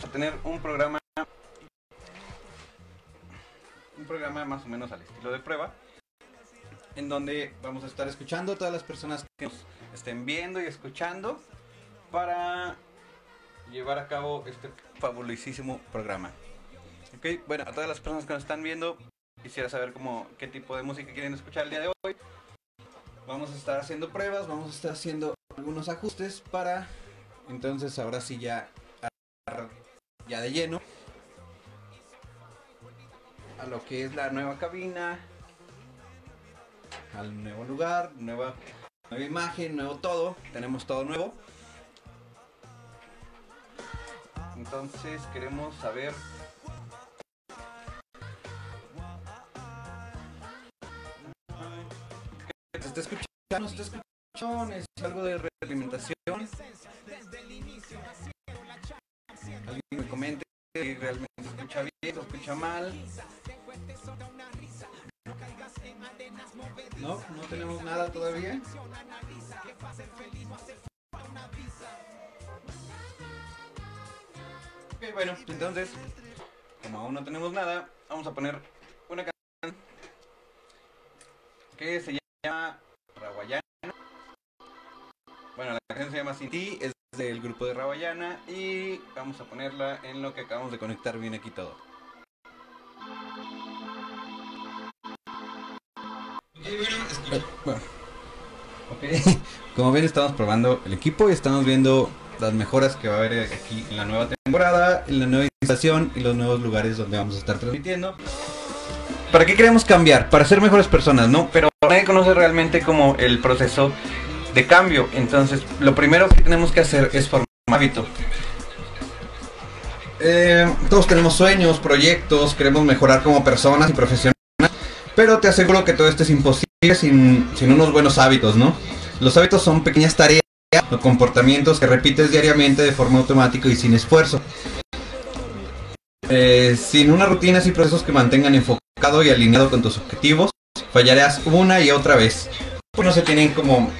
vamos a tener un programa un programa más o menos al estilo de prueba en donde vamos a estar escuchando a todas las personas que nos estén viendo y escuchando para llevar a cabo este fabulosísimo programa. Ok, bueno, a todas las personas que nos están viendo, quisiera saber cómo, qué tipo de música quieren escuchar el día de hoy. Vamos a estar haciendo pruebas, vamos a estar haciendo algunos ajustes para entonces ahora sí ya ya de lleno a lo que es la nueva cabina, al nuevo lugar, nueva, nueva imagen, nuevo todo, tenemos todo nuevo. Entonces queremos saber ¿Se está escuchando? ¿Se está escuchando? ¿Es algo de realimentación? Bien, se escucha mal. No, no tenemos nada todavía. Bueno, entonces, como aún no tenemos nada, vamos a poner una canción que se llama Rawayana. Bueno, la canción se llama Sin Ti, es del grupo de Rawayana y vamos a ponerla en lo que acabamos de conectar bien aquí todo. Bueno, ok. Como ven, estamos probando el equipo y estamos viendo las mejoras que va a haber aquí en la nueva temporada, en la nueva instalación y los nuevos lugares donde vamos a estar transmitiendo. ¿Para qué queremos cambiar? Para ser mejores personas, ¿no? Pero nadie conoce realmente como el proceso de cambio. Entonces, lo primero que tenemos que hacer es formar un hábito. Eh, todos tenemos sueños, proyectos, queremos mejorar como personas y profesionales, pero te aseguro que todo esto es imposible sin, unos buenos hábitos, ¿no? Los hábitos son pequeñas tareas o comportamientos que repites diariamente de forma automática y sin esfuerzo. Eh, sin unas rutinas y procesos que mantengan enfocado y alineado con tus objetivos, fallarás una y otra vez. Pues no se tienen como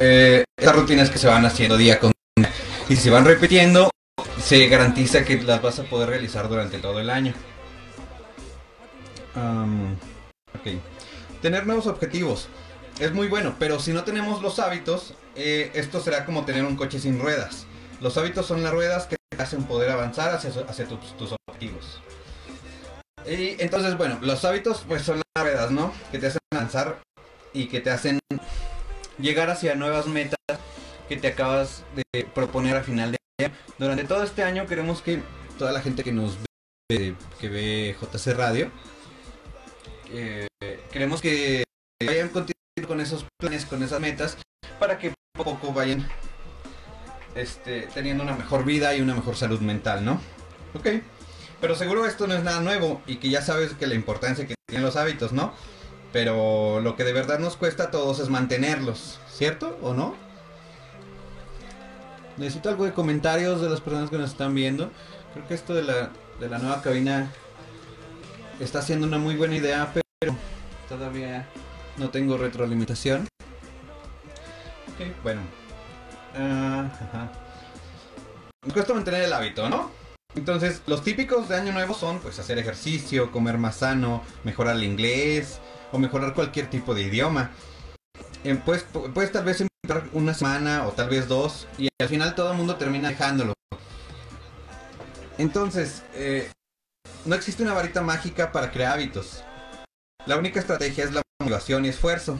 eh, estas rutinas que se van haciendo día con día. Y si se van repitiendo, se garantiza que las vas a poder realizar durante todo el año. Tener nuevos objetivos es muy bueno, pero si no tenemos los hábitos, eh, esto será como tener un coche sin ruedas. Los hábitos son las ruedas que te hacen poder avanzar hacia, tus, objetivos. Y entonces, bueno, los hábitos pues son las ruedas, ¿no? Que te hacen avanzar y que te hacen llegar hacia nuevas metas que te acabas de proponer a final de año. Durante todo este año queremos que toda la gente que nos ve, que ve JC Radio, eh, queremos que vayan continuando con esos planes, con esas metas, para que poco a poco vayan este, teniendo una mejor vida y una mejor salud mental, ¿no? Ok. Pero seguro esto no es nada nuevo y que ya sabes que la importancia que tienen los hábitos, ¿no? Pero lo que de verdad nos cuesta a todos es mantenerlos, ¿cierto o no? Necesito algo de comentarios de las personas que nos están viendo. Creo que esto de la, de la nueva cabina está siendo una muy buena idea, pero todavía no tengo retroalimentación. Ok, bueno. Uh, Me cuesta mantener el hábito, ¿no? Entonces, los típicos de Año Nuevo son pues hacer ejercicio, comer más sano, mejorar el inglés o mejorar cualquier tipo de idioma. Eh, pues, puedes tal vez empezar una semana o tal vez dos y al final todo el mundo termina dejándolo. Entonces, eh, no existe una varita mágica para crear hábitos. La única estrategia es la motivación y esfuerzo.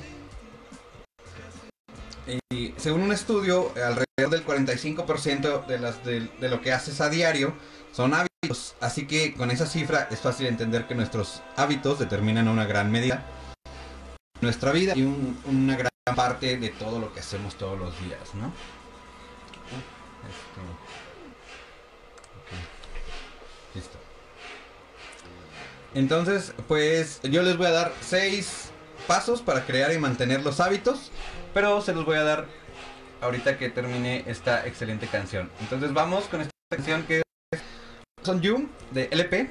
Y según un estudio, alrededor del 45% de, las, de, lo que haces a diario son hábitos. Así que con esa cifra es fácil entender que nuestros hábitos determinan una gran medida nuestra vida y un, una gran parte de todo lo que hacemos todos los días, ¿no? Okay. Listo. Entonces, pues yo les voy a dar seis pasos para crear y mantener los hábitos, pero se los voy a dar ahorita que termine esta excelente canción. Entonces vamos con esta canción que es Son You de LP.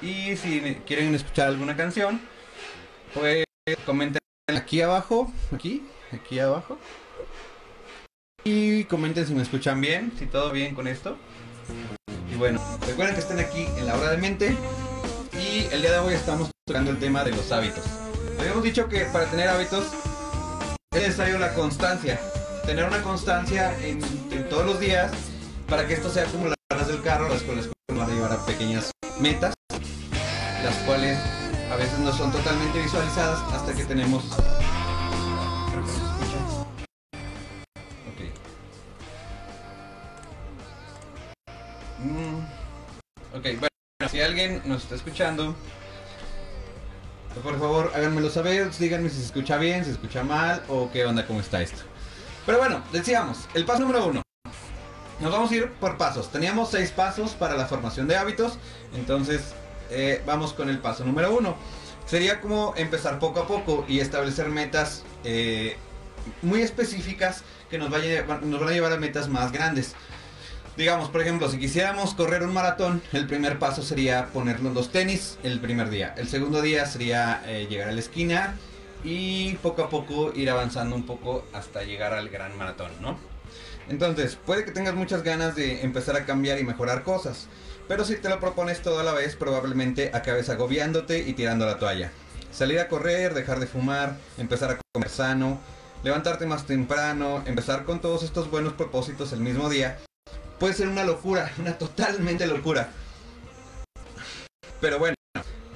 Y si quieren escuchar alguna canción, pues comenten aquí abajo, aquí, aquí abajo. Y comenten si me escuchan bien, si todo bien con esto. bueno, recuerden que están aquí en la hora de mente el día de hoy estamos tocando el tema de los hábitos. Habíamos dicho que para tener hábitos es necesario la constancia, tener una constancia en, todos los días para que esto sea como las ruedas del carro, las cuales nos van a llevar a pequeñas metas, las cuales a veces no son totalmente visualizadas hasta que tenemos... si alguien nos está escuchando, por favor háganmelo saber, díganme si se escucha bien, si se escucha mal o qué onda, cómo está esto. Pero bueno, decíamos, el paso número uno. Nos vamos a ir por pasos. Teníamos seis pasos para la formación de hábitos, entonces eh, vamos con el paso número uno. Sería como empezar poco a poco y establecer metas eh, muy específicas que nos, nos van a llevar a metas más grandes. Digamos, por ejemplo, si quisiéramos correr un maratón, el primer paso sería ponernos los tenis el primer día. El segundo día sería eh, llegar a la esquina y poco a poco ir avanzando un poco hasta llegar al gran maratón, ¿no? Entonces, puede que tengas muchas ganas de empezar a cambiar y mejorar cosas, pero si te lo propones todo a la vez, probablemente acabes agobiándote y tirando la toalla. Salir a correr, dejar de fumar, empezar a comer sano, levantarte más temprano, empezar con todos estos buenos propósitos el mismo día, puede ser una locura, una totalmente locura. Pero bueno,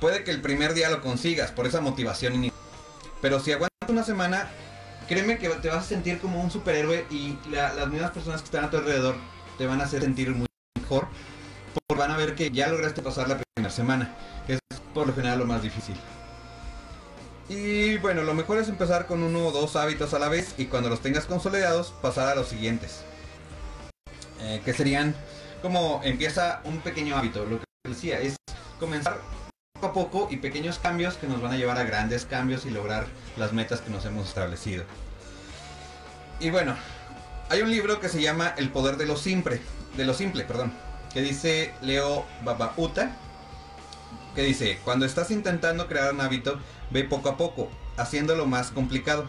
puede que el primer día lo consigas por esa motivación inicial. Pero si aguantas una semana, créeme que te vas a sentir como un superhéroe y la- las mismas personas que están a tu alrededor te van a hacer sentir muy mejor. Porque van a ver que ya lograste pasar la primera semana, que es por lo general lo más difícil. Y bueno, lo mejor es empezar con uno o dos hábitos a la vez y cuando los tengas consolidados pasar a los siguientes. Eh, que serían como empieza un pequeño hábito, lo que decía, es comenzar poco a poco y pequeños cambios que nos van a llevar a grandes cambios y lograr las metas que nos hemos establecido. Y bueno, hay un libro que se llama El poder de lo simple, de lo simple, perdón, que dice Leo Babauta, que dice, cuando estás intentando crear un hábito, ve poco a poco, haciéndolo más complicado.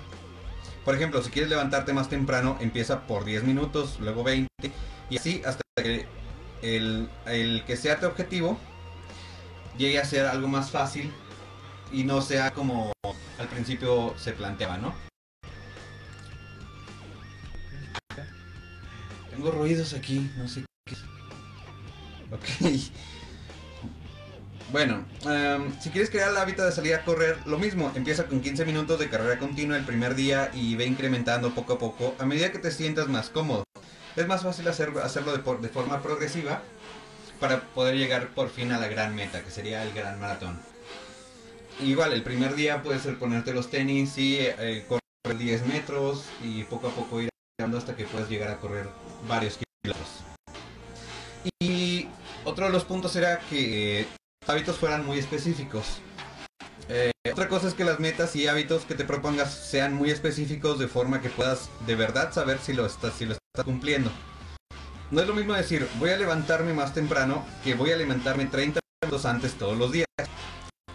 Por ejemplo, si quieres levantarte más temprano, empieza por 10 minutos, luego 20, y así hasta que el, el que sea tu objetivo llegue a ser algo más fácil y no sea como al principio se planteaba, ¿no? Tengo ruidos aquí, no sé qué. Ok. Bueno, em, si quieres crear el hábito de salir a correr, lo mismo, empieza con 15 minutos de carrera continua el primer día y ve incrementando poco a poco a medida que te sientas más cómodo. Es más fácil hacer, hacerlo de, forma progresiva para poder llegar por fin a la gran meta, que sería el gran maratón. Igual, el primer día puede ser ponerte los tenis y eh, correr 10 metros y poco a poco ir hasta que puedas llegar a correr varios kilómetros. Y otro de los puntos era que eh, hábitos fueran muy específicos. Eh, otra cosa es que las metas y hábitos que te propongas sean muy específicos de forma que puedas de verdad saber si lo estás, lo estás cumpliendo. No es lo mismo decir voy a levantarme más temprano que voy a levantarme 30 minutos antes todos los días.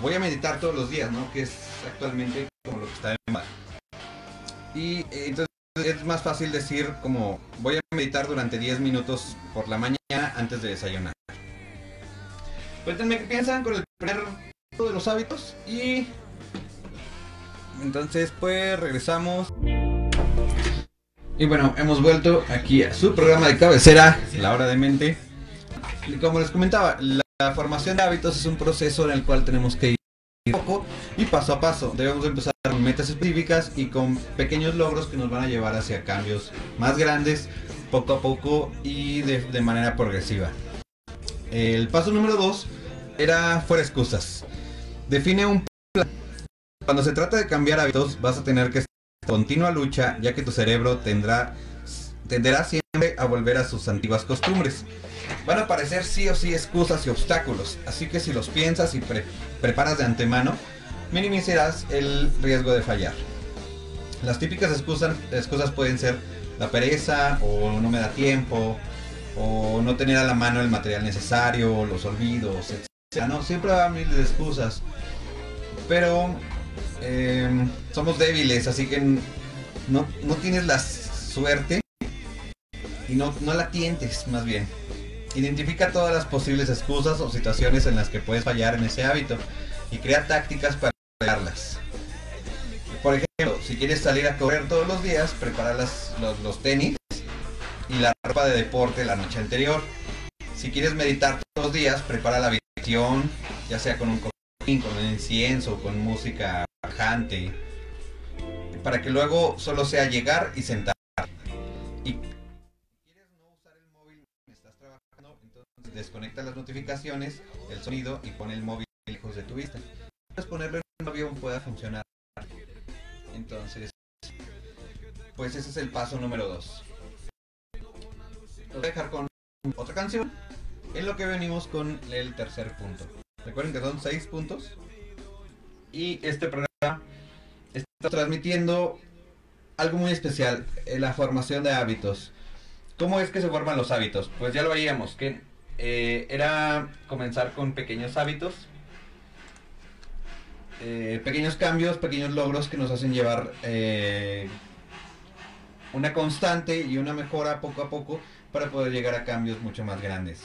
Voy a meditar todos los días, ¿no? Que es actualmente como lo que está de moda. Y eh, entonces es más fácil decir como voy a meditar durante 10 minutos por la mañana antes de desayunar. Cuéntenme qué piensan con el primer de los hábitos y entonces pues regresamos. Y bueno, hemos vuelto aquí a su programa de cabecera, La Hora de Mente. Como les comentaba, la, formación de hábitos es un proceso en el cual tenemos que ir poco y paso a paso. Debemos empezar con metas específicas y con pequeños logros que nos van a llevar hacia cambios más grandes, poco a poco y de, manera progresiva. El paso número 2 era fuera excusas. Define un plan. Cuando se trata de cambiar hábitos, vas a tener que continua lucha, ya que tu cerebro tendrá tenderá siempre a volver a sus antiguas costumbres. Van a aparecer sí o sí excusas y obstáculos, así que si los piensas y pre- preparas de antemano, minimizarás el riesgo de fallar. Las típicas excusas, excusas pueden ser la pereza, o no me da tiempo, o no tener a la mano el material necesario, los olvidos, etc. No, siempre va a haber miles de excusas. Pero eh, somos débiles, así que no, no tienes la suerte y no, no la tientes más bien. Identifica todas las posibles excusas o situaciones en las que puedes fallar en ese hábito y crea tácticas para lograrlas. Por ejemplo, si quieres salir a correr todos los días, prepara los, los tenis y la ropa de deporte la noche anterior. Si quieres meditar todos los días, prepara la habitación, ya sea con un con incienso, con música bajante, para que luego solo sea llegar y sentar. Y si quieres no usar el móvil estás trabajando, entonces desconecta las notificaciones, el sonido y pon el móvil lejos de tu vista. Puedes ponerlo en un avión pueda funcionar. Entonces, pues ese es el paso número 2. Lo voy a dejar con otra canción. En lo que venimos con el tercer punto. Recuerden que son seis puntos. Y este programa está transmitiendo algo muy especial, eh, la formación de hábitos. ¿Cómo es que se forman los hábitos? Pues ya lo veíamos, que eh, era comenzar con pequeños hábitos, eh, pequeños cambios, pequeños logros que nos hacen llevar una constante y una mejora poco a poco para poder llegar a cambios mucho más grandes.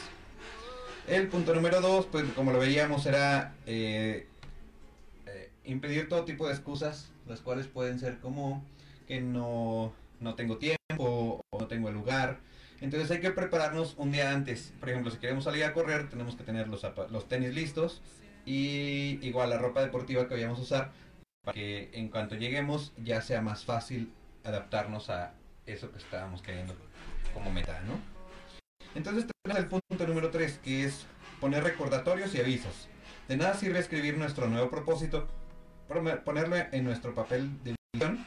El punto número dos, pues como lo veíamos, era eh, eh, impedir todo tipo de excusas, las cuales pueden ser como que no, no tengo tiempo o no tengo el lugar. Entonces hay que prepararnos un día antes. Por ejemplo, si queremos salir a correr, tenemos que tener los, los tenis listos y igual la ropa deportiva que vayamos a usar para que en cuanto lleguemos ya sea más fácil adaptarnos a eso que estábamos queriendo como meta, ¿no? Entonces tenemos el punto número 3, que es poner recordatorios y avisos. De nada sirve escribir nuestro nuevo propósito, ponerlo en nuestro papel de visión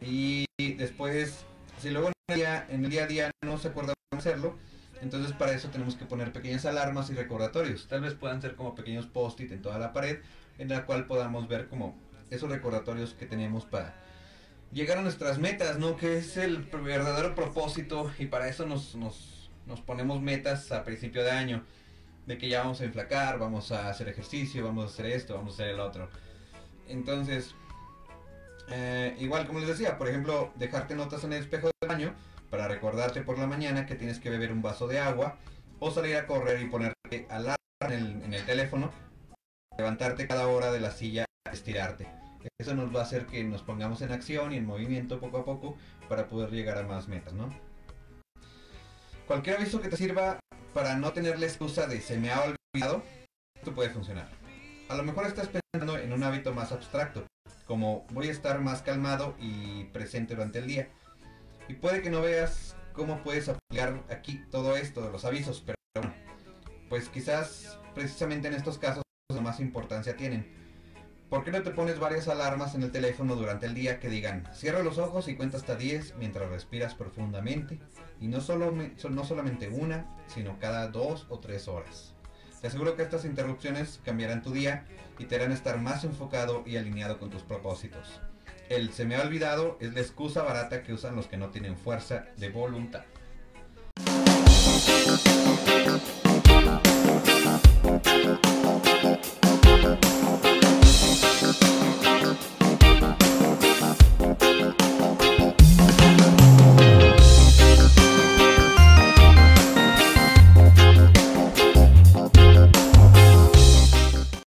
y después, si luego en el, día, en el día a día no se acuerda hacerlo, entonces para eso tenemos que poner pequeñas alarmas y recordatorios. Tal vez puedan ser como pequeños post-it en toda la pared, en la cual podamos ver como esos recordatorios que tenemos para llegar a nuestras metas, ¿no? Que es el verdadero propósito y para eso nos, nos, nos ponemos metas a principio de año. De que ya vamos a enflacar, vamos a hacer ejercicio, vamos a hacer esto, vamos a hacer el otro. Entonces, eh, igual como les decía, por ejemplo, dejarte notas en el espejo del baño para recordarte por la mañana que tienes que beber un vaso de agua o salir a correr y ponerte alarma en el, en el teléfono, levantarte cada hora de la silla, estirarte. Eso nos va a hacer que nos pongamos en acción y en movimiento poco a poco para poder llegar a más metas, ¿no? Cualquier aviso que te sirva para no tener la excusa de se me ha olvidado, esto puede funcionar. A lo mejor estás pensando en un hábito más abstracto, como voy a estar más calmado y presente durante el día. Y puede que no veas cómo puedes aplicar aquí todo esto de los avisos, pero bueno, pues quizás precisamente en estos casos más importancia tienen ¿Por qué no te pones varias alarmas en el teléfono durante el día que digan, cierra los ojos y cuenta hasta 10 mientras respiras profundamente? Y no, solo, no solamente una, sino cada dos o tres horas. Te aseguro que estas interrupciones cambiarán tu día y te harán estar más enfocado y alineado con tus propósitos. El se me ha olvidado es la excusa barata que usan los que no tienen fuerza de voluntad.